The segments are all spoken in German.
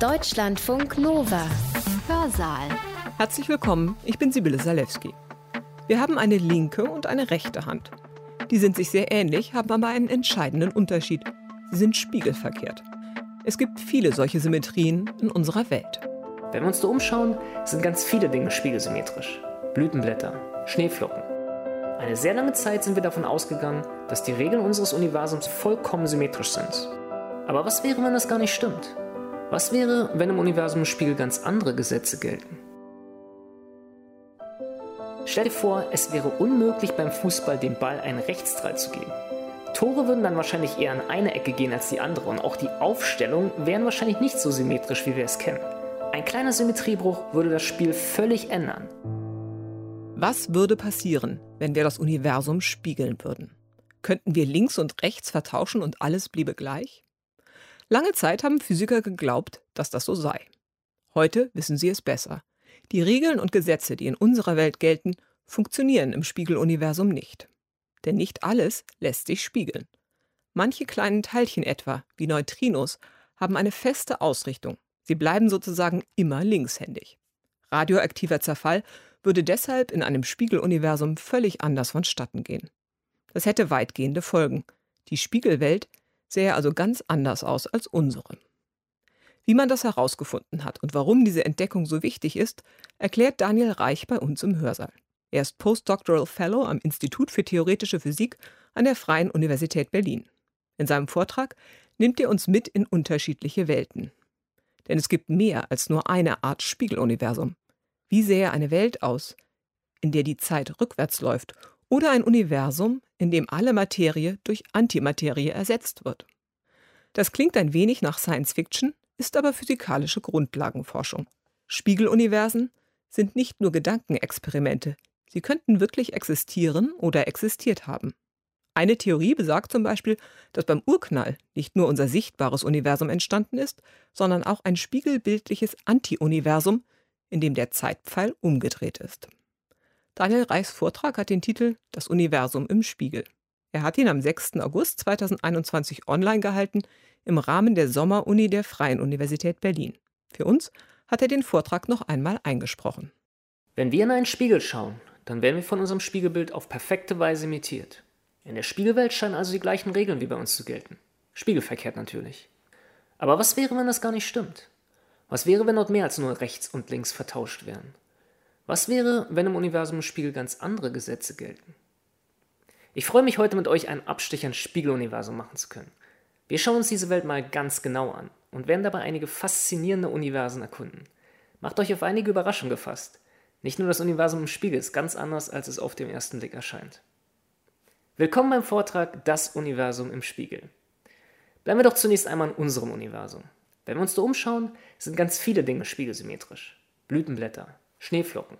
Deutschlandfunk Nova. Hörsaal. Herzlich willkommen, ich bin Sibylle Salewski. Wir haben eine linke und eine rechte Hand. Die sind sich sehr ähnlich, haben aber einen entscheidenden Unterschied. Sie sind spiegelverkehrt. Es gibt viele solche Symmetrien in unserer Welt. Wenn wir uns da umschauen, sind ganz viele Dinge spiegelsymmetrisch. Blütenblätter, Schneeflocken. Eine sehr lange Zeit sind wir davon ausgegangen, dass die Regeln unseres Universums vollkommen symmetrisch sind. Aber was wäre, wenn das gar nicht stimmt? Was wäre, wenn im Universum im Spiegel ganz andere Gesetze gelten? Stell dir vor, es wäre unmöglich beim Fußball dem Ball einen Rechtsstrahl zu geben. Tore würden dann wahrscheinlich eher in eine Ecke gehen als die andere und auch die Aufstellung wären wahrscheinlich nicht so symmetrisch, wie wir es kennen. Ein kleiner Symmetriebruch würde das Spiel völlig ändern. Was würde passieren, wenn wir das Universum spiegeln würden? Könnten wir links und rechts vertauschen und alles bliebe gleich? Lange Zeit haben Physiker geglaubt, dass das so sei. Heute wissen sie es besser. Die Regeln und Gesetze, die in unserer Welt gelten, funktionieren im Spiegeluniversum nicht. Denn nicht alles lässt sich spiegeln. Manche kleinen Teilchen etwa, wie Neutrinos, haben eine feste Ausrichtung. Sie bleiben sozusagen immer linkshändig. Radioaktiver Zerfall würde deshalb in einem Spiegeluniversum völlig anders vonstatten gehen. Das hätte weitgehende Folgen. Die Spiegelwelt sähe also ganz anders aus als unsere. Wie man das herausgefunden hat und warum diese Entdeckung so wichtig ist, erklärt Daniel Reich bei uns im Hörsaal. Er ist Postdoctoral Fellow am Institut für Theoretische Physik an der Freien Universität Berlin. In seinem Vortrag nimmt er uns mit in unterschiedliche Welten. Denn es gibt mehr als nur eine Art Spiegeluniversum. Wie sähe eine Welt aus, in der die Zeit rückwärts läuft, oder ein Universum, in dem alle Materie durch Antimaterie ersetzt wird? Das klingt ein wenig nach Science Fiction, ist aber physikalische Grundlagenforschung. Spiegeluniversen sind nicht nur Gedankenexperimente, sie könnten wirklich existieren oder existiert haben. Eine Theorie besagt zum Beispiel, dass beim Urknall nicht nur unser sichtbares Universum entstanden ist, sondern auch ein spiegelbildliches Anti-Universum, in dem der Zeitpfeil umgedreht ist. Daniel Reichs Vortrag hat den Titel Das Universum im Spiegel. Er hat ihn am 6. August 2021 online gehalten im Rahmen der Sommeruni der Freien Universität Berlin. Für uns hat er den Vortrag noch einmal eingesprochen. Wenn wir in einen Spiegel schauen, dann werden wir von unserem Spiegelbild auf perfekte Weise imitiert. In der Spiegelwelt scheinen also die gleichen Regeln wie bei uns zu gelten. Spiegelverkehrt natürlich. Aber was wäre, wenn das gar nicht stimmt? Was wäre, wenn dort mehr als nur rechts und links vertauscht wären? Was wäre, wenn im Universum im Spiegel ganz andere Gesetze gelten? Ich freue mich heute mit euch einen Abstich ans Spiegeluniversum machen zu können. Wir schauen uns diese Welt mal ganz genau an und werden dabei einige faszinierende Universen erkunden. Macht euch auf einige Überraschungen gefasst. Nicht nur das Universum im Spiegel ist ganz anders, als es auf den ersten Blick erscheint. Willkommen beim Vortrag Das Universum im Spiegel. Bleiben wir doch zunächst einmal in unserem Universum. Wenn wir uns da umschauen, sind ganz viele Dinge spiegelsymmetrisch. Blütenblätter, Schneeflocken,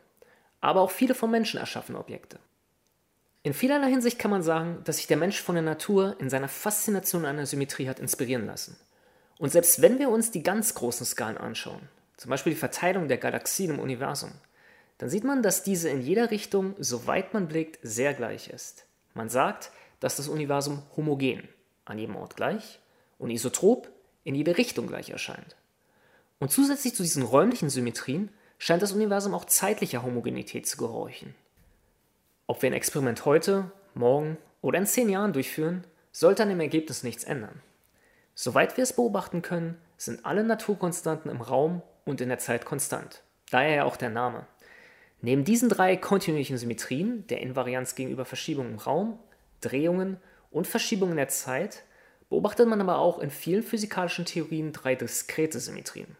aber auch viele vom Menschen erschaffene Objekte. In vielerlei Hinsicht kann man sagen, dass sich der Mensch von der Natur in seiner Faszination an der Symmetrie hat inspirieren lassen. Und selbst wenn wir uns die ganz großen Skalen anschauen, zum Beispiel die Verteilung der Galaxien im Universum, dann sieht man, dass diese in jeder Richtung, soweit man blickt, sehr gleich ist. Man sagt, dass das Universum homogen, an jedem Ort gleich, und isotrop, in jede Richtung gleich erscheint. Und zusätzlich zu diesen räumlichen Symmetrien scheint das Universum auch zeitlicher Homogenität zu gehorchen. Ob wir ein Experiment heute, morgen oder in zehn Jahren durchführen, sollte an dem Ergebnis nichts ändern. Soweit wir es beobachten können, sind alle Naturkonstanten im Raum und in der Zeit konstant. Daher ja auch der Name. Neben diesen drei kontinuierlichen Symmetrien, der Invarianz gegenüber Verschiebungen im Raum, Drehungen und Verschiebungen der Zeit, beobachtet man aber auch in vielen physikalischen Theorien drei diskrete Symmetrien.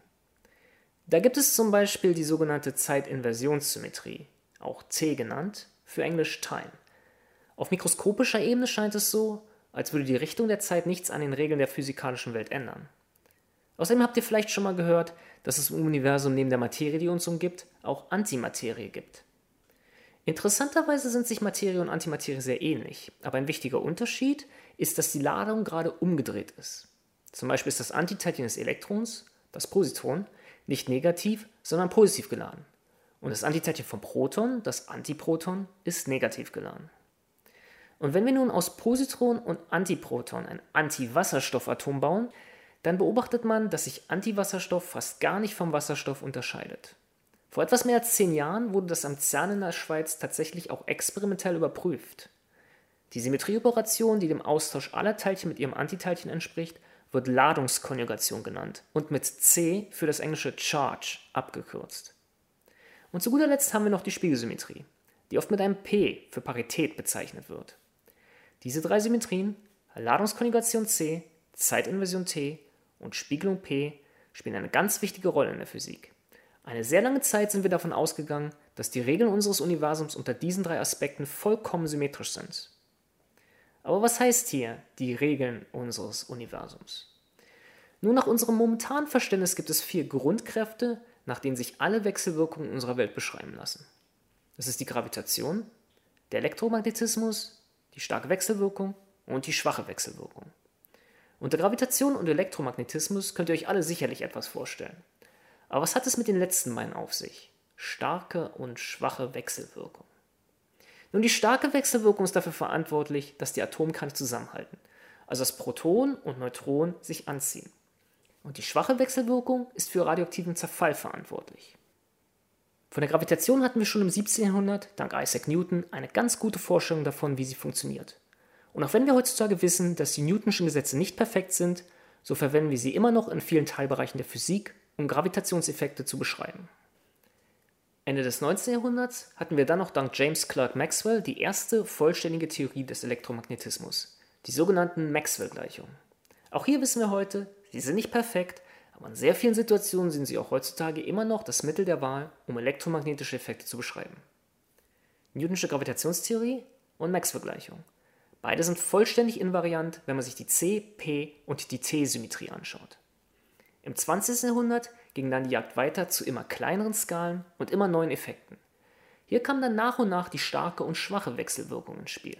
Da gibt es zum Beispiel die sogenannte Zeitinversionssymmetrie, auch C genannt, für Englisch Time. Auf mikroskopischer Ebene scheint es so, als würde die Richtung der Zeit nichts an den Regeln der physikalischen Welt ändern. Außerdem habt ihr vielleicht schon mal gehört, dass es im Universum neben der Materie, die uns umgibt, auch Antimaterie gibt. Interessanterweise sind sich Materie und Antimaterie sehr ähnlich, aber ein wichtiger Unterschied ist, dass die Ladung gerade umgedreht ist. Zum Beispiel ist das Antiteilchen des Elektrons, das Positron, nicht negativ, sondern positiv geladen. Und das Antiteilchen vom Proton, das Antiproton, ist negativ geladen. Und wenn wir nun aus Positron und Antiproton ein Antiwasserstoffatom bauen, dann beobachtet man, dass sich Antiwasserstoff fast gar nicht vom Wasserstoff unterscheidet. Vor etwas mehr als zehn Jahren wurde das am CERN in der Schweiz tatsächlich auch experimentell überprüft. Die Symmetrieoperation, die dem Austausch aller Teilchen mit ihrem Antiteilchen entspricht, wird Ladungskonjugation genannt und mit C für das englische Charge abgekürzt. Und zu guter Letzt haben wir noch die Spiegelsymmetrie, die oft mit einem P für Parität bezeichnet wird. Diese drei Symmetrien, Ladungskonjugation C, Zeitinversion T und Spiegelung P, spielen eine ganz wichtige Rolle in der Physik. Eine sehr lange Zeit sind wir davon ausgegangen, dass die Regeln unseres Universums unter diesen drei Aspekten vollkommen symmetrisch sind. Aber was heißt hier die Regeln unseres Universums? Nur nach unserem momentanen Verständnis gibt es vier Grundkräfte, nach denen sich alle Wechselwirkungen unserer Welt beschreiben lassen. Das ist die Gravitation, der Elektromagnetismus, die starke Wechselwirkung und die schwache Wechselwirkung. Unter Gravitation und Elektromagnetismus könnt ihr euch alle sicherlich etwas vorstellen. Aber was hat es mit den letzten beiden auf sich? Starke und schwache Wechselwirkung. Nun, die starke Wechselwirkung ist dafür verantwortlich, dass die Atomkerne zusammenhalten, also dass Protonen und Neutronen sich anziehen. Und die schwache Wechselwirkung ist für radioaktiven Zerfall verantwortlich. Von der Gravitation hatten wir schon im 17. Jahrhundert, dank Isaac Newton, eine ganz gute Vorstellung davon, wie sie funktioniert. Und auch wenn wir heutzutage wissen, dass die Newtonschen Gesetze nicht perfekt sind, so verwenden wir sie immer noch in vielen Teilbereichen der Physik, um Gravitationseffekte zu beschreiben. Ende des 19. Jahrhunderts hatten wir dann noch dank James Clerk Maxwell die erste vollständige Theorie des Elektromagnetismus, die sogenannten Maxwell-Gleichungen. Auch hier wissen wir heute, sie sind nicht perfekt, aber in sehr vielen Situationen sind sie auch heutzutage immer noch das Mittel der Wahl, um elektromagnetische Effekte zu beschreiben. Newtonsche Gravitationstheorie und Maxwell-Gleichung. Beide sind vollständig invariant, wenn man sich die C, P und die T-Symmetrie anschaut. Im 20. Jahrhundert ging dann die Jagd weiter zu immer kleineren Skalen und immer neuen Effekten. Hier kam dann nach und nach die starke und schwache Wechselwirkung ins Spiel.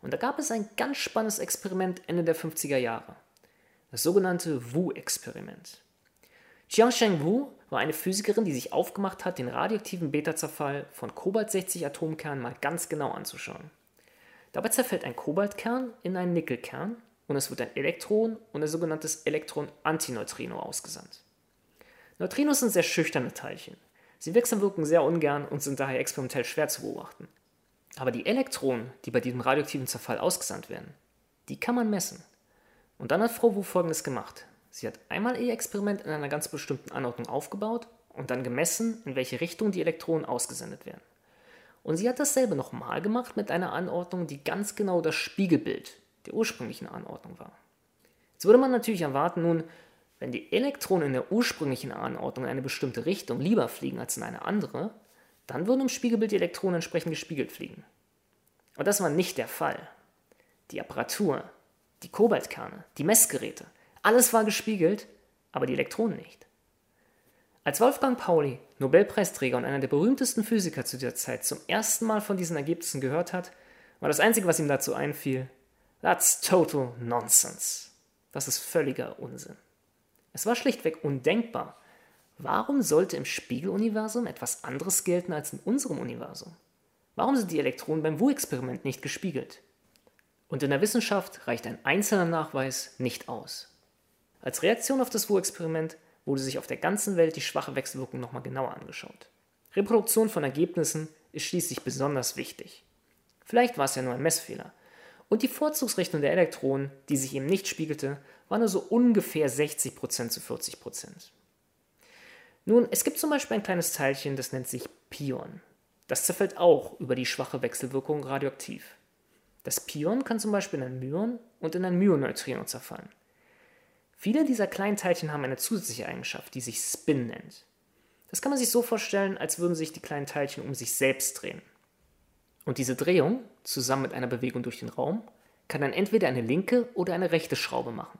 Und da gab es ein ganz spannendes Experiment Ende der 50er Jahre. Das sogenannte Wu-Experiment. Jiangsheng Wu war eine Physikerin, die sich aufgemacht hat, den radioaktiven Beta-Zerfall von Kobalt-60-Atomkernen mal ganz genau anzuschauen. Dabei zerfällt ein Kobaltkern in einen Nickelkern und es wird ein Elektron und ein sogenanntes Elektron-Antineutrino ausgesandt. Neutrinos sind sehr schüchterne Teilchen. Sie wechselwirken sehr ungern und sind daher experimentell schwer zu beobachten. Aber die Elektronen, die bei diesem radioaktiven Zerfall ausgesandt werden, die kann man messen. Und dann hat Frau Wu folgendes gemacht. Sie hat einmal ihr Experiment in einer ganz bestimmten Anordnung aufgebaut und dann gemessen, in welche Richtung die Elektronen ausgesendet werden. Und sie hat dasselbe nochmal gemacht mit einer Anordnung, die ganz genau das Spiegelbild der ursprünglichen Anordnung war. Jetzt würde man natürlich erwarten, nun, wenn die Elektronen in der ursprünglichen Anordnung in eine bestimmte Richtung lieber fliegen als in eine andere, dann würden im Spiegelbild die Elektronen entsprechend gespiegelt fliegen. Aber das war nicht der Fall. Die Apparatur, die Kobaltkerne, die Messgeräte, alles war gespiegelt, aber die Elektronen nicht. Als Wolfgang Pauli, Nobelpreisträger und einer der berühmtesten Physiker zu dieser Zeit, zum ersten Mal von diesen Ergebnissen gehört hat, war das Einzige, was ihm dazu einfiel, That's total nonsense. Das ist völliger Unsinn. Es war schlichtweg undenkbar. Warum sollte im Spiegeluniversum etwas anderes gelten als in unserem Universum? Warum sind die Elektronen beim Wu-Experiment nicht gespiegelt? Und in der Wissenschaft reicht ein einzelner Nachweis nicht aus. Als Reaktion auf das Wu-Experiment wurde sich auf der ganzen Welt die schwache Wechselwirkung nochmal genauer angeschaut. Reproduktion von Ergebnissen ist schließlich besonders wichtig. Vielleicht war es ja nur ein Messfehler, und die Vorzugsrichtung der Elektronen, die sich eben nicht spiegelte, war nur so ungefähr 60% zu 40%. Nun, es gibt zum Beispiel ein kleines Teilchen, das nennt sich Pion. Das zerfällt auch über die schwache Wechselwirkung radioaktiv. Das Pion kann zum Beispiel in ein Myon und in ein Myoneutrino zerfallen. Viele dieser kleinen Teilchen haben eine zusätzliche Eigenschaft, die sich Spin nennt. Das kann man sich so vorstellen, als würden sich die kleinen Teilchen um sich selbst drehen. Und diese Drehung, zusammen mit einer Bewegung durch den Raum, kann dann entweder eine linke oder eine rechte Schraube machen.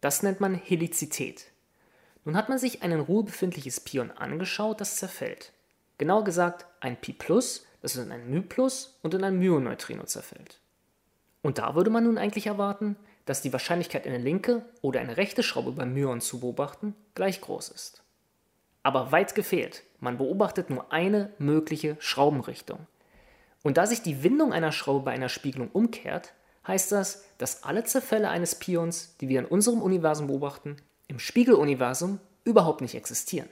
Das nennt man Helizität. Nun hat man sich ein in Ruhe befindliches Pion angeschaut, das zerfällt. Genauer gesagt ein Pi+, das in ein μ+, und in ein Myoneutrino zerfällt. Und da würde man nun eigentlich erwarten, dass die Wahrscheinlichkeit, eine linke oder eine rechte Schraube beim Myon zu beobachten, gleich groß ist. Aber weit gefehlt, man beobachtet nur eine mögliche Schraubenrichtung – und da sich die Windung einer Schraube bei einer Spiegelung umkehrt, heißt das, dass alle Zerfälle eines Pions, die wir in unserem Universum beobachten, im Spiegeluniversum überhaupt nicht existieren.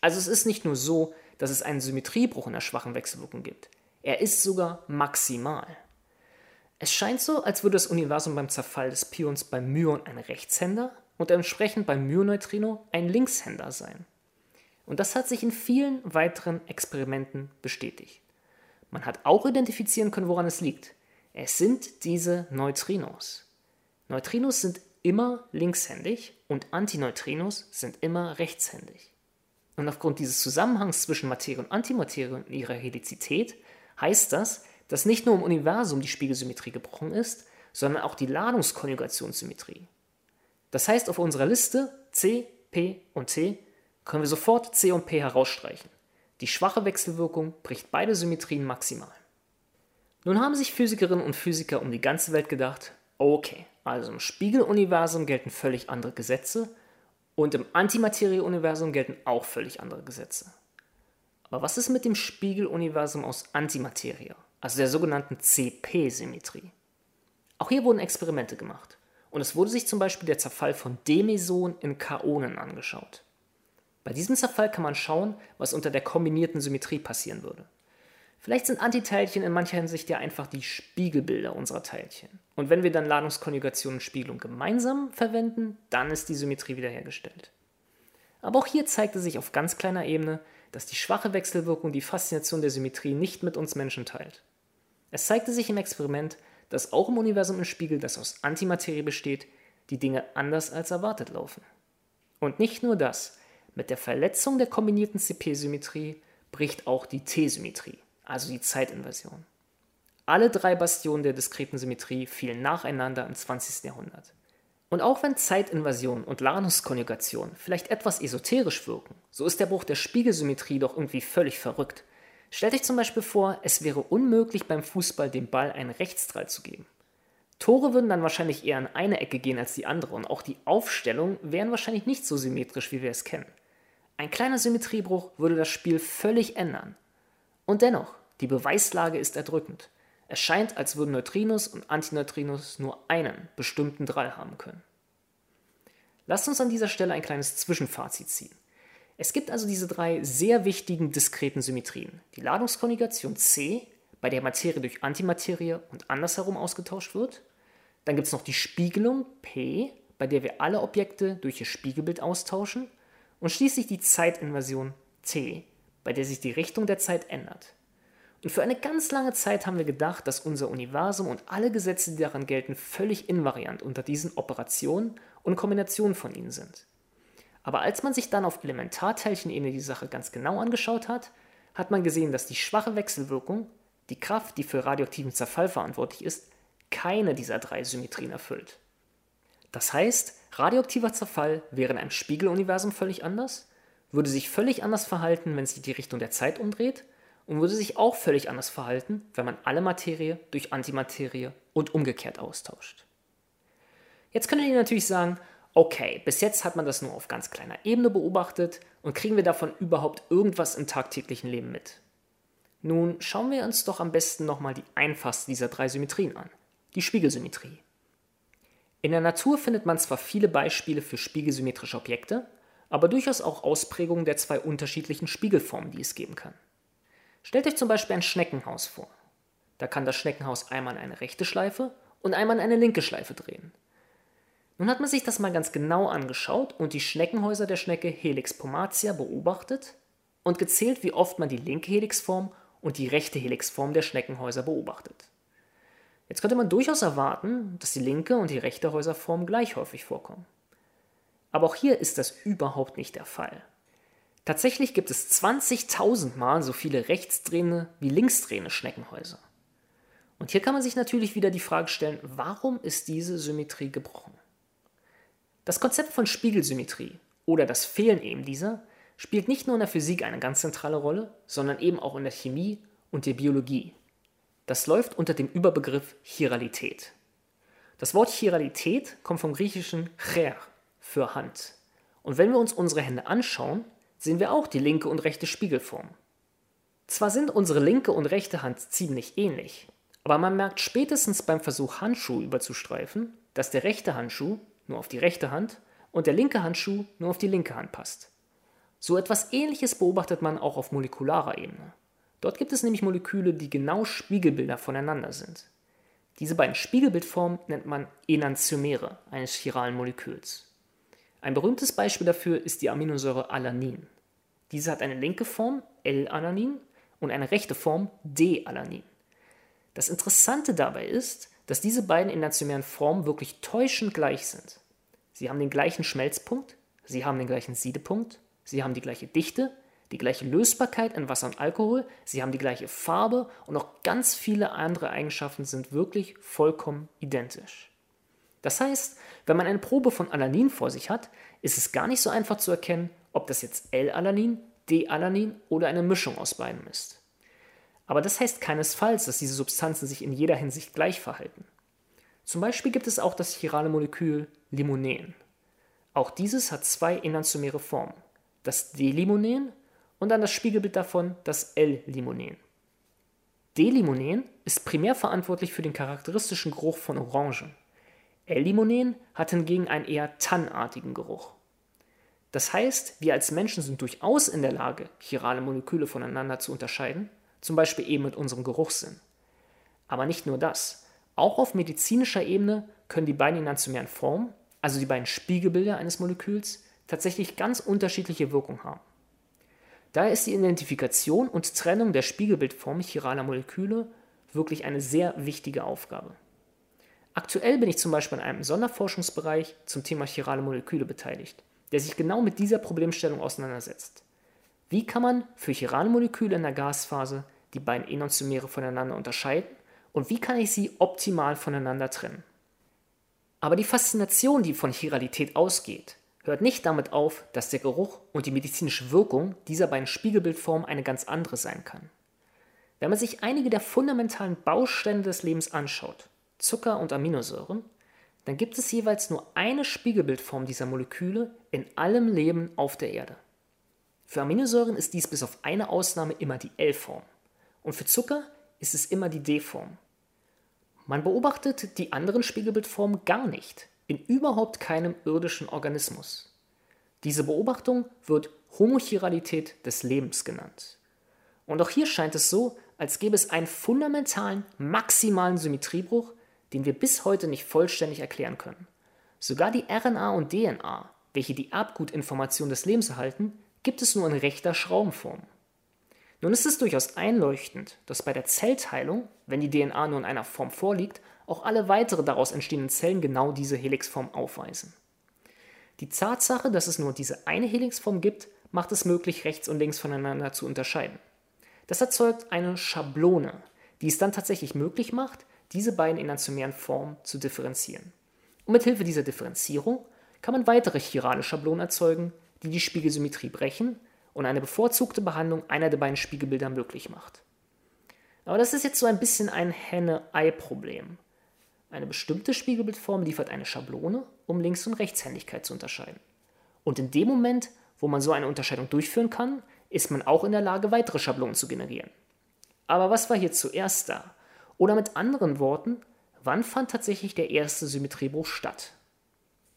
Also es ist nicht nur so, dass es einen Symmetriebruch in der schwachen Wechselwirkung gibt. Er ist sogar maximal. Es scheint so, als würde das Universum beim Zerfall des Pions beim Myon ein Rechtshänder und entsprechend beim Myoneutrino ein Linkshänder sein. Und das hat sich in vielen weiteren Experimenten bestätigt. Man hat auch identifizieren können, woran es liegt. Es sind diese Neutrinos. Neutrinos sind immer linkshändig und Antineutrinos sind immer rechtshändig. Und aufgrund dieses Zusammenhangs zwischen Materie und Antimaterie und ihrer Helizität heißt das, dass nicht nur im Universum die Spiegelsymmetrie gebrochen ist, sondern auch die Ladungskonjugationssymmetrie. Das heißt, auf unserer Liste C, P und T können wir sofort C und P herausstreichen. Die schwache Wechselwirkung bricht beide Symmetrien maximal. Nun haben sich Physikerinnen und Physiker um die ganze Welt gedacht, okay, also im Spiegeluniversum gelten völlig andere Gesetze und im Antimaterieuniversum gelten auch völlig andere Gesetze. Aber was ist mit dem Spiegeluniversum aus Antimaterie, also der sogenannten CP-Symmetrie? Auch hier wurden Experimente gemacht und es wurde sich zum Beispiel der Zerfall von Demesonen in Kaonen angeschaut. Bei diesem Zerfall kann man schauen, was unter der kombinierten Symmetrie passieren würde. Vielleicht sind Antiteilchen in mancher Hinsicht ja einfach die Spiegelbilder unserer Teilchen. Und wenn wir dann Ladungskonjugation und Spiegelung gemeinsam verwenden, dann ist die Symmetrie wiederhergestellt. Aber auch hier zeigte sich auf ganz kleiner Ebene, dass die schwache Wechselwirkung die Faszination der Symmetrie nicht mit uns Menschen teilt. Es zeigte sich im Experiment, dass auch im Universum ein Spiegel, das aus Antimaterie besteht, die Dinge anders als erwartet laufen. Und nicht nur das, mit der Verletzung der kombinierten CP-Symmetrie bricht auch die T-Symmetrie also die Zeitinversion. Alle drei Bastionen der diskreten Symmetrie fielen nacheinander im 20. Jahrhundert. Und auch wenn Zeitinversion und Lanus-Konjugation vielleicht etwas esoterisch wirken, so ist der Bruch der Spiegelsymmetrie doch irgendwie völlig verrückt. Stellt euch zum Beispiel vor, es wäre unmöglich beim Fußball dem Ball einen Rechtsstrahl zu geben. Tore würden dann wahrscheinlich eher in eine Ecke gehen als die andere und auch die Aufstellungen wären wahrscheinlich nicht so symmetrisch, wie wir es kennen. Ein kleiner Symmetriebruch würde das Spiel völlig ändern. Und dennoch, die Beweislage ist erdrückend. Es scheint, als würden Neutrinos und Antineutrinos nur einen bestimmten Drall haben können. Lasst uns an dieser Stelle ein kleines Zwischenfazit ziehen. Es gibt also diese drei sehr wichtigen diskreten Symmetrien. Die Ladungskonjugation C, bei der Materie durch Antimaterie und andersherum ausgetauscht wird. Dann gibt es noch die Spiegelung P, bei der wir alle Objekte durch ihr Spiegelbild austauschen. Und schließlich die Zeitinversion T, bei der sich die Richtung der Zeit ändert. Und für eine ganz lange Zeit haben wir gedacht, dass unser Universum und alle Gesetze, die daran gelten, völlig invariant unter diesen Operationen und Kombinationen von ihnen sind. Aber als man sich dann auf Elementarteilchenebene die Sache ganz genau angeschaut hat, hat man gesehen, dass die schwache Wechselwirkung, die Kraft, die für radioaktiven Zerfall verantwortlich ist, keine dieser drei Symmetrien erfüllt. Das heißt, radioaktiver Zerfall wäre in einem Spiegeluniversum völlig anders, würde sich völlig anders verhalten, wenn sich die Richtung der Zeit umdreht und würde sich auch völlig anders verhalten, wenn man alle Materie durch Antimaterie und umgekehrt austauscht. Jetzt könntet ihr natürlich sagen, okay, bis jetzt hat man das nur auf ganz kleiner Ebene beobachtet und kriegen wir davon überhaupt irgendwas im tagtäglichen Leben mit? Nun schauen wir uns doch am besten nochmal die einfachste dieser drei Symmetrien an, die Spiegelsymmetrie. In der Natur findet man zwar viele Beispiele für spiegelsymmetrische Objekte, aber durchaus auch Ausprägungen der zwei unterschiedlichen Spiegelformen, die es geben kann. Stellt euch zum Beispiel ein Schneckenhaus vor. Da kann das Schneckenhaus einmal in eine rechte Schleife und einmal in eine linke Schleife drehen. Nun hat man sich das mal ganz genau angeschaut und die Schneckenhäuser der Schnecke Helix pomatia beobachtet und gezählt, wie oft man die linke Helixform und die rechte Helixform der Schneckenhäuser beobachtet. Jetzt könnte man durchaus erwarten, dass die linke und die rechte Häuserform gleich häufig vorkommen. Aber auch hier ist das überhaupt nicht der Fall. Tatsächlich gibt es 20.000 Mal so viele rechtsdrehende wie linksdrehende Schneckenhäuser. Und hier kann man sich natürlich wieder die Frage stellen, warum ist diese Symmetrie gebrochen? Das Konzept von Spiegelsymmetrie oder das Fehlen eben dieser spielt nicht nur in der Physik eine ganz zentrale Rolle, sondern eben auch in der Chemie und der Biologie. Das läuft unter dem Überbegriff Chiralität. Das Wort Chiralität kommt vom griechischen cher für Hand. Und wenn wir uns unsere Hände anschauen, sehen wir auch die linke und rechte Spiegelform. Zwar sind unsere linke und rechte Hand ziemlich ähnlich, Aber man merkt spätestens beim Versuch, Handschuh überzustreifen, dass der rechte Handschuh nur auf die rechte Hand und der linke Handschuh nur auf die linke Hand passt. So etwas Ähnliches beobachtet man auch auf molekularer Ebene. Dort gibt es nämlich Moleküle, die genau Spiegelbilder voneinander sind. Diese beiden Spiegelbildformen nennt man Enantiomere eines chiralen Moleküls. Ein berühmtes Beispiel dafür ist die Aminosäure Alanin. Diese hat eine linke Form L-Alanin und eine rechte Form D-Alanin. Das Interessante dabei ist, dass diese beiden enantiomeren Formen wirklich täuschend gleich sind. Sie haben den gleichen Schmelzpunkt, sie haben den gleichen Siedepunkt, sie haben die gleiche Dichte, die gleiche Lösbarkeit in Wasser und Alkohol, sie haben die gleiche Farbe und auch ganz viele andere Eigenschaften sind wirklich vollkommen identisch. Das heißt, wenn man eine Probe von Alanin vor sich hat, ist es gar nicht so einfach zu erkennen, ob das jetzt L-Alanin, D-Alanin oder eine Mischung aus beiden ist. Aber das heißt keinesfalls, dass diese Substanzen sich in jeder Hinsicht gleich verhalten. Zum Beispiel gibt es auch das chirale Molekül Limonen. Auch dieses hat zwei enantiomere Formen, das D-Limonen und dann das Spiegelbild davon, das L-Limonen. D-Limonen ist primär verantwortlich für den charakteristischen Geruch von Orangen. L-Limonen hat hingegen einen eher tannartigen Geruch. Das heißt, wir als Menschen sind durchaus in der Lage, chirale Moleküle voneinander zu unterscheiden, zum Beispiel eben mit unserem Geruchssinn. Aber nicht nur das. Auch auf medizinischer Ebene können die beiden enantiomeren Formen, also die beiden Spiegelbilder eines Moleküls, tatsächlich ganz unterschiedliche Wirkung haben. Daher ist die Identifikation und Trennung der Spiegelbildformen chiraler Moleküle wirklich eine sehr wichtige Aufgabe. Aktuell bin ich zum Beispiel in einem Sonderforschungsbereich zum Thema chirale Moleküle beteiligt, der sich genau mit dieser Problemstellung auseinandersetzt. Wie kann man für chirale Moleküle in der Gasphase die beiden Enantiomere voneinander unterscheiden und wie kann ich sie optimal voneinander trennen? Aber die Faszination, die von Chiralität ausgeht, hört nicht damit auf, dass der Geruch und die medizinische Wirkung dieser beiden Spiegelbildformen eine ganz andere sein kann. Wenn man sich einige der fundamentalen Bausteine des Lebens anschaut, Zucker und Aminosäuren, dann gibt es jeweils nur eine Spiegelbildform dieser Moleküle in allem Leben auf der Erde. Für Aminosäuren ist dies bis auf eine Ausnahme immer die L-Form und für Zucker ist es immer die D-Form. Man beobachtet die anderen Spiegelbildformen gar nicht, in überhaupt keinem irdischen Organismus. Diese Beobachtung wird Homochiralität des Lebens genannt. Und auch hier scheint es so, als gäbe es einen fundamentalen, maximalen Symmetriebruch, den wir bis heute nicht vollständig erklären können. Sogar die RNA und DNA, welche die Erbgutinformation des Lebens erhalten, gibt es nur in rechter Schraubenform. Nun ist es durchaus einleuchtend, dass bei der Zellteilung, wenn die DNA nur in einer Form vorliegt, auch alle weitere daraus entstehenden Zellen genau diese Helixform aufweisen. Die Tatsache, dass es nur diese eine Helixform gibt, macht es möglich, rechts und links voneinander zu unterscheiden. Das erzeugt eine Schablone, die es dann tatsächlich möglich macht, diese beiden enantiomeren Formen zu differenzieren. Und mit Hilfe dieser Differenzierung kann man weitere chirale Schablonen erzeugen, die die Spiegelsymmetrie brechen und eine bevorzugte Behandlung einer der beiden Spiegelbilder möglich macht. Aber das ist jetzt so ein bisschen ein Henne-Ei-Problem. Eine bestimmte Spiegelbildform liefert eine Schablone, um Links- und Rechtshändigkeit zu unterscheiden. Und in dem Moment, wo man so eine Unterscheidung durchführen kann, ist man auch in der Lage, weitere Schablonen zu generieren. Aber was war hier zuerst da? Oder mit anderen Worten, wann fand tatsächlich der erste Symmetriebruch statt?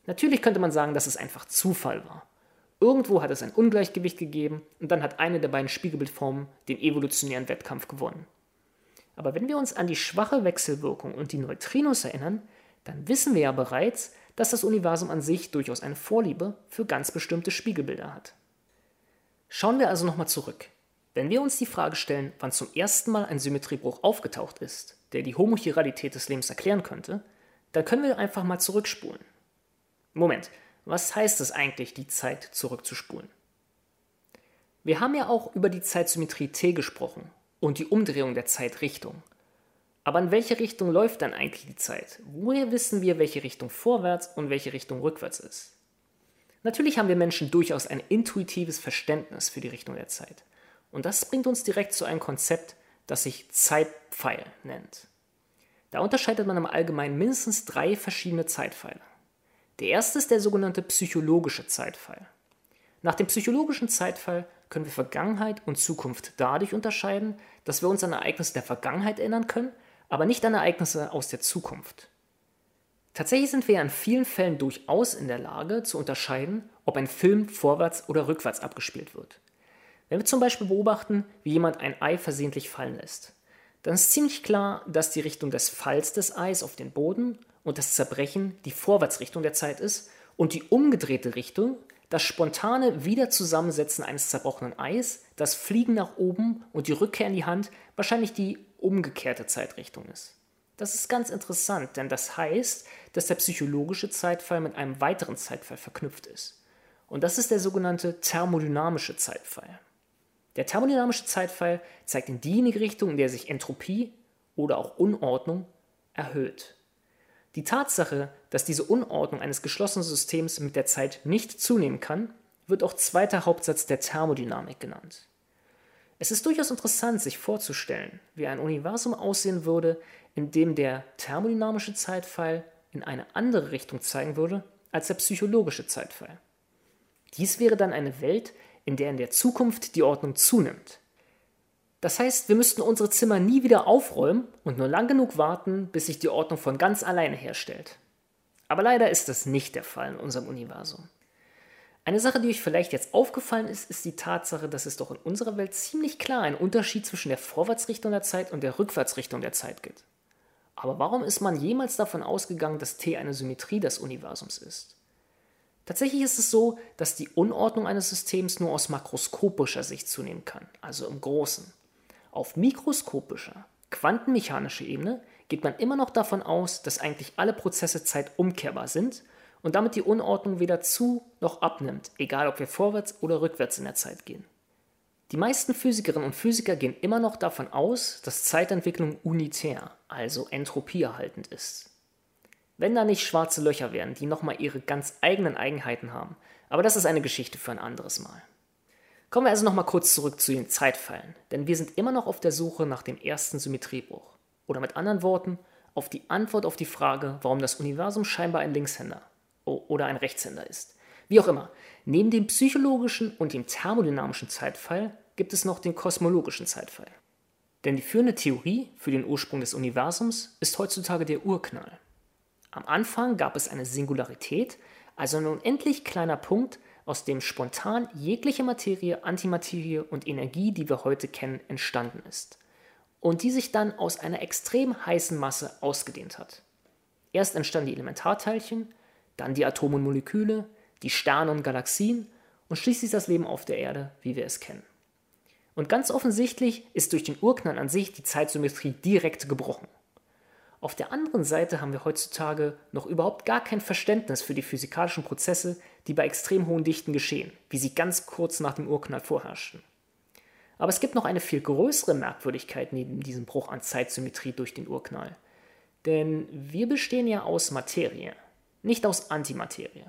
Natürlich könnte man sagen, dass es einfach Zufall war. Irgendwo hat es ein Ungleichgewicht gegeben und dann hat eine der beiden Spiegelbildformen den evolutionären Wettkampf gewonnen. Aber wenn wir uns an die schwache Wechselwirkung und die Neutrinos erinnern, dann wissen wir ja bereits, dass das Universum an sich durchaus eine Vorliebe für ganz bestimmte Spiegelbilder hat. Schauen wir also nochmal zurück. Wenn wir uns die Frage stellen, wann zum ersten Mal ein Symmetriebruch aufgetaucht ist, der die Homochiralität des Lebens erklären könnte, dann können wir einfach mal zurückspulen. Moment, was heißt es eigentlich, die Zeit zurückzuspulen? Wir haben ja auch über die Zeitsymmetrie T gesprochen und die Umdrehung der Zeitrichtung. Aber in welche Richtung läuft dann eigentlich die Zeit? Woher wissen wir, welche Richtung vorwärts und welche Richtung rückwärts ist? Natürlich haben wir Menschen durchaus ein intuitives Verständnis für die Richtung der Zeit. Und das bringt uns direkt zu einem Konzept, das sich Zeitpfeil nennt. Da unterscheidet man im Allgemeinen mindestens drei verschiedene Zeitpfeile. Der erste ist der sogenannte psychologische Zeitpfeil. Nach dem psychologischen Zeitpfeil können wir Vergangenheit und Zukunft dadurch unterscheiden, dass wir uns an Ereignisse der Vergangenheit erinnern können, aber nicht an Ereignisse aus der Zukunft. Tatsächlich sind wir ja in vielen Fällen durchaus in der Lage zu unterscheiden, ob ein Film vorwärts oder rückwärts abgespielt wird. Wenn wir zum Beispiel beobachten, wie jemand ein Ei versehentlich fallen lässt, dann ist ziemlich klar, dass die Richtung des Falls des Eis auf den Boden und das Zerbrechen die Vorwärtsrichtung der Zeit ist und die umgedrehte Richtung das spontane Wiederzusammensetzen eines zerbrochenen Eis, das Fliegen nach oben und die Rückkehr in die Hand wahrscheinlich die umgekehrte Zeitrichtung ist. Das ist ganz interessant, denn das heißt, dass der psychologische Zeitfall mit einem weiteren Zeitfall verknüpft ist. Und das ist der sogenannte thermodynamische Zeitfall. Der thermodynamische Zeitfall zeigt in diejenige Richtung, in der sich Entropie oder auch Unordnung erhöht. Die Tatsache, dass diese Unordnung eines geschlossenen Systems mit der Zeit nicht zunehmen kann, wird auch zweiter Hauptsatz der Thermodynamik genannt. Es ist durchaus interessant, sich vorzustellen, wie ein Universum aussehen würde, in dem der thermodynamische Zeitfall in eine andere Richtung zeigen würde als der psychologische Zeitfall. Dies wäre dann eine Welt, in der in der Zukunft die Ordnung zunimmt. Das heißt, wir müssten unsere Zimmer nie wieder aufräumen und nur lang genug warten, bis sich die Ordnung von ganz alleine herstellt. Aber leider ist das nicht der Fall in unserem Universum. Eine Sache, die euch vielleicht jetzt aufgefallen ist, ist die Tatsache, dass es doch in unserer Welt ziemlich klar einen Unterschied zwischen der Vorwärtsrichtung der Zeit und der Rückwärtsrichtung der Zeit gibt. Aber warum ist man jemals davon ausgegangen, dass T eine Symmetrie des Universums ist? Tatsächlich ist es so, dass die Unordnung eines Systems nur aus makroskopischer Sicht zunehmen kann, also im Großen. Auf mikroskopischer, quantenmechanischer Ebene geht man immer noch davon aus, dass eigentlich alle Prozesse zeitumkehrbar sind und damit die Unordnung weder zu noch abnimmt, egal ob wir vorwärts oder rückwärts in der Zeit gehen. Die meisten Physikerinnen und Physiker gehen immer noch davon aus, dass Zeitentwicklung unitär, also entropieerhaltend ist. Wenn da nicht schwarze Löcher wären, die nochmal ihre ganz eigenen Eigenheiten haben, aber das ist eine Geschichte für ein anderes Mal. Kommen wir also nochmal kurz zurück zu den Zeitfallen, denn wir sind immer noch auf der Suche nach dem ersten Symmetriebruch. Oder mit anderen Worten, auf die Antwort auf die Frage, warum das Universum scheinbar ein Linkshänder oder ein Rechtshänder ist. Wie auch immer, neben dem psychologischen und dem thermodynamischen Zeitfall gibt es noch den kosmologischen Zeitfall. Denn die führende Theorie für den Ursprung des Universums ist heutzutage der Urknall. Am Anfang gab es eine Singularität, also ein unendlich kleiner Punkt, aus dem spontan jegliche Materie, Antimaterie und Energie, die wir heute kennen, entstanden ist. Und die sich dann aus einer extrem heißen Masse ausgedehnt hat. Erst entstanden die Elementarteilchen, dann die Atome und Moleküle, die Sterne und Galaxien und schließlich das Leben auf der Erde, wie wir es kennen. Und ganz offensichtlich ist durch den Urknall an sich die Zeitsymmetrie direkt gebrochen. Auf der anderen Seite haben wir heutzutage noch überhaupt gar kein Verständnis für die physikalischen Prozesse, die bei extrem hohen Dichten geschehen, wie sie ganz kurz nach dem Urknall vorherrschten. Aber es gibt noch eine viel größere Merkwürdigkeit neben diesem Bruch an Zeitsymmetrie durch den Urknall. Denn wir bestehen ja aus Materie, nicht aus Antimaterie.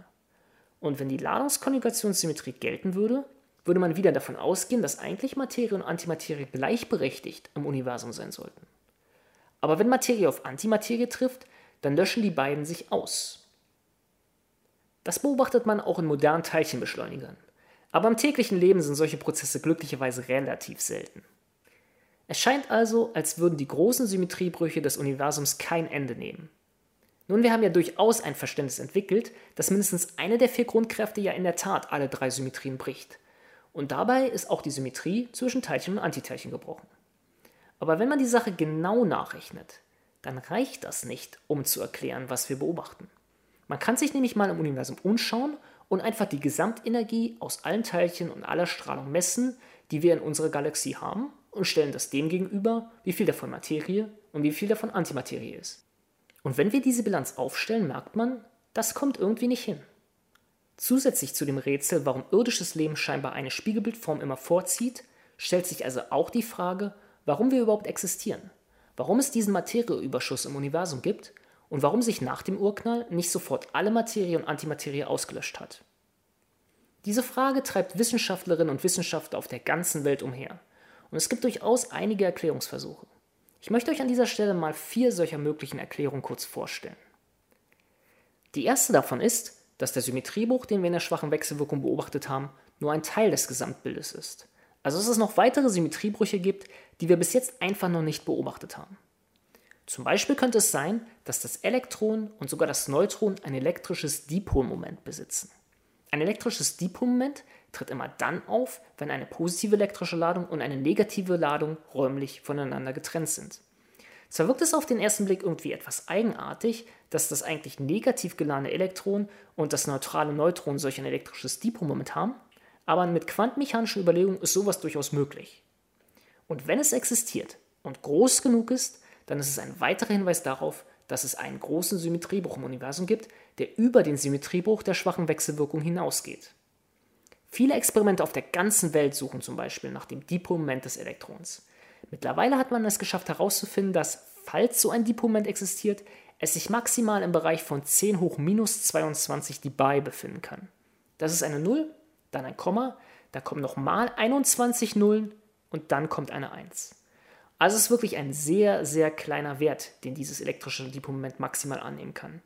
Und wenn die Ladungskonjugationssymmetrie gelten würde, würde man wieder davon ausgehen, dass eigentlich Materie und Antimaterie gleichberechtigt im Universum sein sollten. Aber wenn Materie auf Antimaterie trifft, dann löschen die beiden sich aus. Das beobachtet man auch in modernen Teilchenbeschleunigern. Aber im täglichen Leben sind solche Prozesse glücklicherweise relativ selten. Es scheint also, als würden die großen Symmetriebrüche des Universums kein Ende nehmen. Nun, wir haben ja durchaus ein Verständnis entwickelt, dass mindestens eine der vier Grundkräfte ja in der Tat alle drei Symmetrien bricht. Und dabei ist auch die Symmetrie zwischen Teilchen und Antiteilchen gebrochen. Aber wenn man die Sache genau nachrechnet, dann reicht das nicht, um zu erklären, was wir beobachten. Man kann sich nämlich mal im Universum umschauen und einfach die Gesamtenergie aus allen Teilchen und aller Strahlung messen, die wir in unserer Galaxie haben, und stellen das dem gegenüber, wie viel davon Materie und wie viel davon Antimaterie ist. Und wenn wir diese Bilanz aufstellen, merkt man, das kommt irgendwie nicht hin. Zusätzlich zu dem Rätsel, warum irdisches Leben scheinbar eine Spiegelbildform immer vorzieht, stellt sich also auch die Frage, warum wir überhaupt existieren, warum es diesen Materieüberschuss im Universum gibt und warum sich nach dem Urknall nicht sofort alle Materie und Antimaterie ausgelöscht hat. Diese Frage treibt Wissenschaftlerinnen und Wissenschaftler auf der ganzen Welt umher und es gibt durchaus einige Erklärungsversuche. Ich möchte euch an dieser Stelle mal vier solcher möglichen Erklärungen kurz vorstellen. Die erste davon ist, dass der Symmetriebruch, den wir in der schwachen Wechselwirkung beobachtet haben, nur ein Teil des Gesamtbildes ist. Also dass es noch weitere Symmetriebrüche gibt, die wir bis jetzt einfach noch nicht beobachtet haben. Zum Beispiel könnte es sein, dass das Elektron und sogar das Neutron ein elektrisches Dipolmoment besitzen. Ein elektrisches Dipolmoment tritt immer dann auf, wenn eine positive elektrische Ladung und eine negative Ladung räumlich voneinander getrennt sind. Zwar wirkt es auf den ersten Blick irgendwie etwas eigenartig, dass das eigentlich negativ geladene Elektron und das neutrale Neutron solch ein elektrisches Dipolmoment haben, aber mit quantenmechanischen Überlegungen ist sowas durchaus möglich. Und wenn es existiert und groß genug ist, dann ist es ein weiterer Hinweis darauf, dass es einen großen Symmetriebruch im Universum gibt, der über den Symmetriebruch der schwachen Wechselwirkung hinausgeht. Viele Experimente auf der ganzen Welt suchen zum Beispiel nach dem Dipolmoment des Elektrons. Mittlerweile hat man es geschafft herauszufinden, dass, falls so ein Dipolmoment existiert, es sich maximal im Bereich von 10 hoch minus 22 dBi befinden kann. Das ist eine 0, dann ein Komma, da kommen nochmal 21 Nullen und dann kommt eine 1. Also es ist wirklich ein sehr, sehr kleiner Wert, den dieses elektrische Dipolmoment maximal annehmen kann.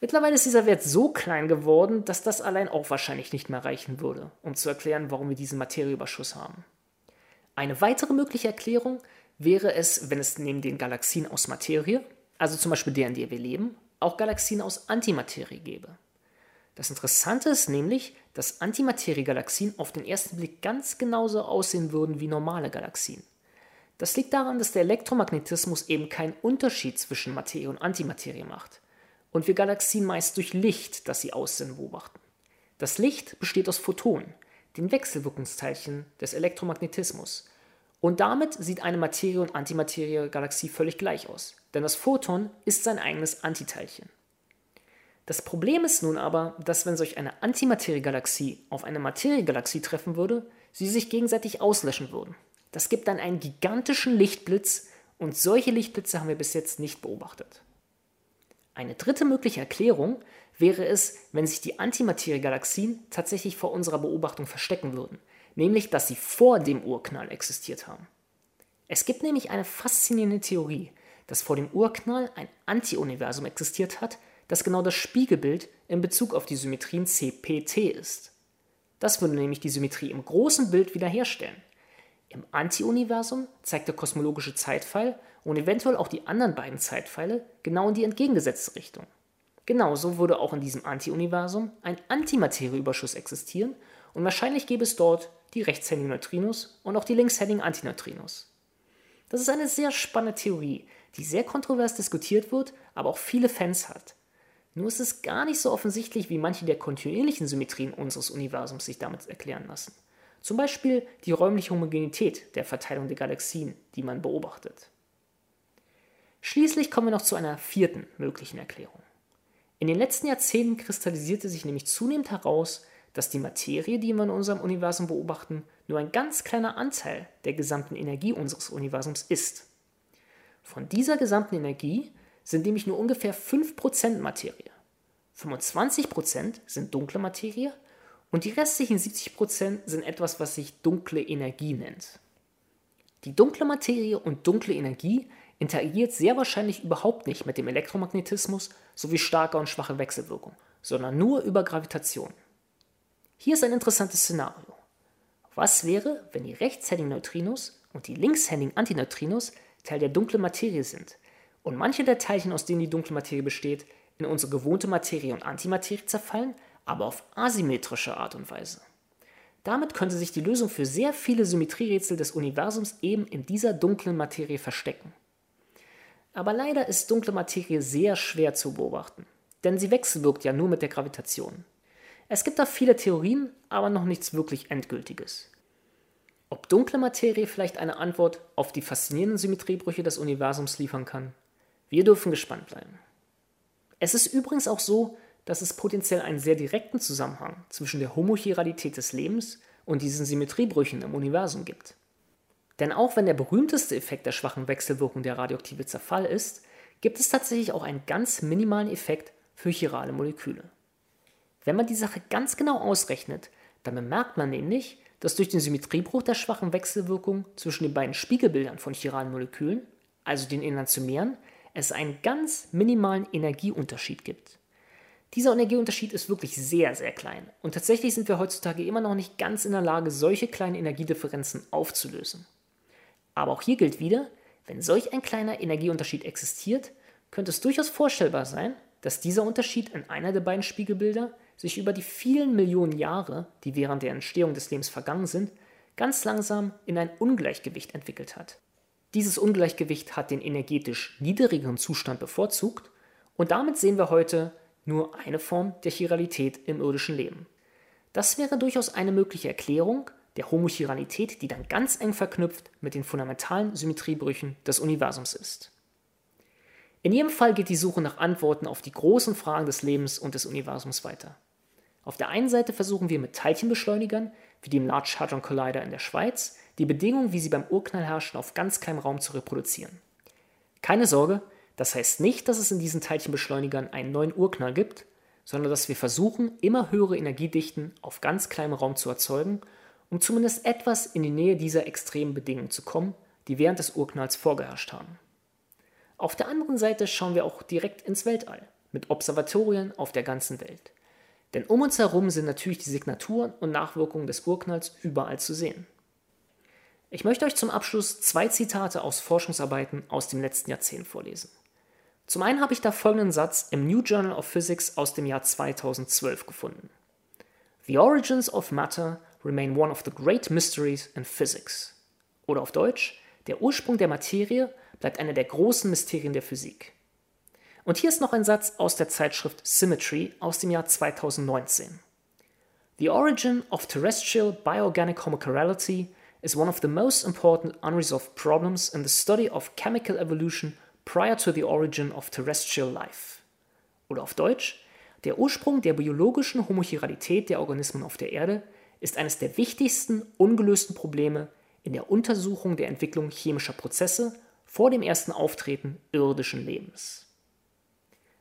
Mittlerweile ist dieser Wert so klein geworden, dass das allein auch wahrscheinlich nicht mehr reichen würde, um zu erklären, warum wir diesen Materieüberschuss haben. Eine weitere mögliche Erklärung wäre es, wenn es neben den Galaxien aus Materie, also zum Beispiel der, in der wir leben, auch Galaxien aus Antimaterie gäbe. Das Interessante ist nämlich, dass Antimaterie-Galaxien auf den ersten Blick ganz genauso aussehen würden wie normale Galaxien. Das liegt daran, dass der Elektromagnetismus eben keinen Unterschied zwischen Materie und Antimaterie macht und wir Galaxien meist durch Licht, das sie aussehen, beobachten. Das Licht besteht aus Photonen, den Wechselwirkungsteilchen des Elektromagnetismus. Und damit sieht eine Materie- und Antimaterie-Galaxie völlig gleich aus, denn das Photon ist sein eigenes Antiteilchen. Das Problem ist nun aber, dass wenn solch eine Antimaterie-Galaxie auf eine Materiegalaxie treffen würde, sie sich gegenseitig auslöschen würden. Das gibt dann einen gigantischen Lichtblitz und solche Lichtblitze haben wir bis jetzt nicht beobachtet. Eine dritte mögliche Erklärung wäre es, wenn sich die Antimaterie-Galaxien tatsächlich vor unserer Beobachtung verstecken würden, nämlich dass sie vor dem Urknall existiert haben. Es gibt nämlich eine faszinierende Theorie, dass vor dem Urknall ein Anti-Universum existiert hat, das genau das Spiegelbild in Bezug auf die Symmetrien CPT ist. Das würde nämlich die Symmetrie im großen Bild wiederherstellen. Im Anti-Universum zeigt der kosmologische Zeitpfeil und eventuell auch die anderen beiden Zeitpfeile genau in die entgegengesetzte Richtung. Genauso würde auch in diesem Anti-Universum ein Antimaterieüberschuss existieren und wahrscheinlich gäbe es dort die rechtshändigen Neutrinos und auch die linkshändigen Antineutrinos. Das ist eine sehr spannende Theorie, die sehr kontrovers diskutiert wird, aber auch viele Fans hat. Nur ist es gar nicht so offensichtlich, wie manche der kontinuierlichen Symmetrien unseres Universums sich damit erklären lassen. Zum Beispiel die räumliche Homogenität der Verteilung der Galaxien, die man beobachtet. Schließlich kommen wir noch zu einer vierten möglichen Erklärung. In den letzten Jahrzehnten kristallisierte sich nämlich zunehmend heraus, dass die Materie, die wir in unserem Universum beobachten, nur ein ganz kleiner Anteil der gesamten Energie unseres Universums ist. Von dieser gesamten Energie sind nämlich nur ungefähr 5% Materie. 25% sind dunkle Materie und die restlichen 70% sind etwas, was sich dunkle Energie nennt. Die dunkle Materie und dunkle Energie interagiert sehr wahrscheinlich überhaupt nicht mit dem Elektromagnetismus sowie starker und schwache Wechselwirkung, sondern nur über Gravitation. Hier ist ein interessantes Szenario. Was wäre, wenn die rechtshändigen Neutrinos und die linkshändigen Antineutrinos Teil der dunklen Materie sind und manche der Teilchen, aus denen die dunkle Materie besteht, in unsere gewohnte Materie und Antimaterie zerfallen, aber auf asymmetrische Art und Weise? Damit könnte sich die Lösung für sehr viele Symmetrierätsel des Universums eben in dieser dunklen Materie verstecken. Aber leider ist dunkle Materie sehr schwer zu beobachten, denn sie wechselwirkt ja nur mit der Gravitation. Es gibt da viele Theorien, aber noch nichts wirklich Endgültiges. Ob dunkle Materie vielleicht eine Antwort auf die faszinierenden Symmetriebrüche des Universums liefern kann? Wir dürfen gespannt bleiben. Es ist übrigens auch so, dass es potenziell einen sehr direkten Zusammenhang zwischen der Homochiralität des Lebens und diesen Symmetriebrüchen im Universum gibt. Denn auch wenn der berühmteste Effekt der schwachen Wechselwirkung der radioaktive Zerfall ist, gibt es tatsächlich auch einen ganz minimalen Effekt für chirale Moleküle. Wenn man die Sache ganz genau ausrechnet, dann bemerkt man nämlich, dass durch den Symmetriebruch der schwachen Wechselwirkung zwischen den beiden Spiegelbildern von chiralen Molekülen, also den Enantiomeren, es einen ganz minimalen Energieunterschied gibt. Dieser Energieunterschied ist wirklich sehr, sehr klein und tatsächlich sind wir heutzutage immer noch nicht ganz in der Lage, solche kleinen Energiedifferenzen aufzulösen. Aber auch hier gilt wieder, Wenn solch ein kleiner Energieunterschied existiert, könnte es durchaus vorstellbar sein, dass dieser Unterschied in einer der beiden Spiegelbilder sich über die vielen Millionen Jahre, die während der Entstehung des Lebens vergangen sind, ganz langsam in ein Ungleichgewicht entwickelt hat. Dieses Ungleichgewicht hat den energetisch niedrigeren Zustand bevorzugt und damit sehen wir heute nur eine Form der Chiralität im irdischen Leben. Das wäre durchaus eine mögliche Erklärung der Homochiralität, die dann ganz eng verknüpft mit den fundamentalen Symmetriebrüchen des Universums ist. In jedem Fall geht die Suche nach Antworten auf die großen Fragen des Lebens und des Universums weiter. Auf der einen Seite versuchen wir mit Teilchenbeschleunigern, wie dem Large Hadron Collider in der Schweiz, die Bedingungen, wie sie beim Urknall herrschen, auf ganz kleinem Raum zu reproduzieren. Keine Sorge, das heißt nicht, dass es in diesen Teilchenbeschleunigern einen neuen Urknall gibt, sondern dass wir versuchen, immer höhere Energiedichten auf ganz kleinem Raum zu erzeugen, um zumindest etwas in die Nähe dieser extremen Bedingungen zu kommen, die während des Urknalls vorgeherrscht haben. Auf der anderen Seite schauen wir auch direkt ins Weltall, mit Observatorien auf der ganzen Welt. Denn um uns herum sind natürlich die Signaturen und Nachwirkungen des Urknalls überall zu sehen. Ich möchte euch zum Abschluss zwei Zitate aus Forschungsarbeiten aus dem letzten Jahrzehnt vorlesen. Zum einen habe ich da folgenden Satz im New Journal of Physics aus dem Jahr 2012 gefunden. The origins of matter remain one of the great mysteries in physics. Oder auf Deutsch, der Ursprung der Materie bleibt einer der großen Mysterien der Physik. Und hier ist noch ein Satz aus der Zeitschrift Symmetry aus dem Jahr 2019. The origin of terrestrial bioorganic homochirality is one of the most important unresolved problems in the study of chemical evolution prior to the origin of terrestrial life. Oder auf Deutsch, der Ursprung der biologischen Homochiralität der Organismen auf der Erde ist eines der wichtigsten ungelösten Probleme in der Untersuchung der Entwicklung chemischer Prozesse vor dem ersten Auftreten irdischen Lebens.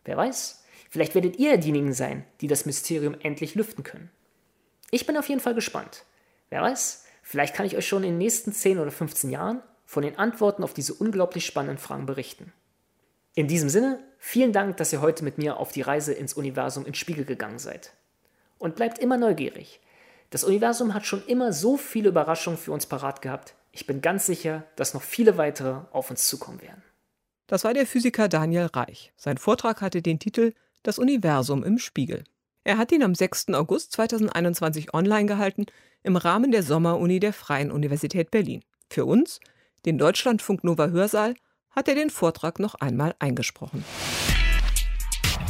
Wer weiß, vielleicht werdet ihr diejenigen sein, die das Mysterium endlich lüften können. Ich bin auf jeden Fall gespannt. Wer weiß, vielleicht kann ich euch schon in den nächsten 10 oder 15 Jahren von den Antworten auf diese unglaublich spannenden Fragen berichten. In diesem Sinne, vielen Dank, dass ihr heute mit mir auf die Reise ins Universum ins Spiegel gegangen seid. Und bleibt immer neugierig. Das Universum hat schon immer so viele Überraschungen für uns parat gehabt. Ich bin ganz sicher, dass noch viele weitere auf uns zukommen werden. Das war der Physiker Daniel Reich. Sein Vortrag hatte den Titel Das Universum im Spiegel. Er hat ihn am 6. August 2021 online gehalten im Rahmen der Sommeruni der Freien Universität Berlin. Für uns, den Deutschlandfunk Nova Hörsaal, hat er den Vortrag noch einmal eingesprochen.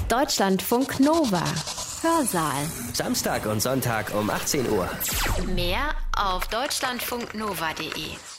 Deutschlandfunk Nova Hörsaal. Samstag und Sonntag um 18 Uhr. Mehr auf deutschlandfunknova.de.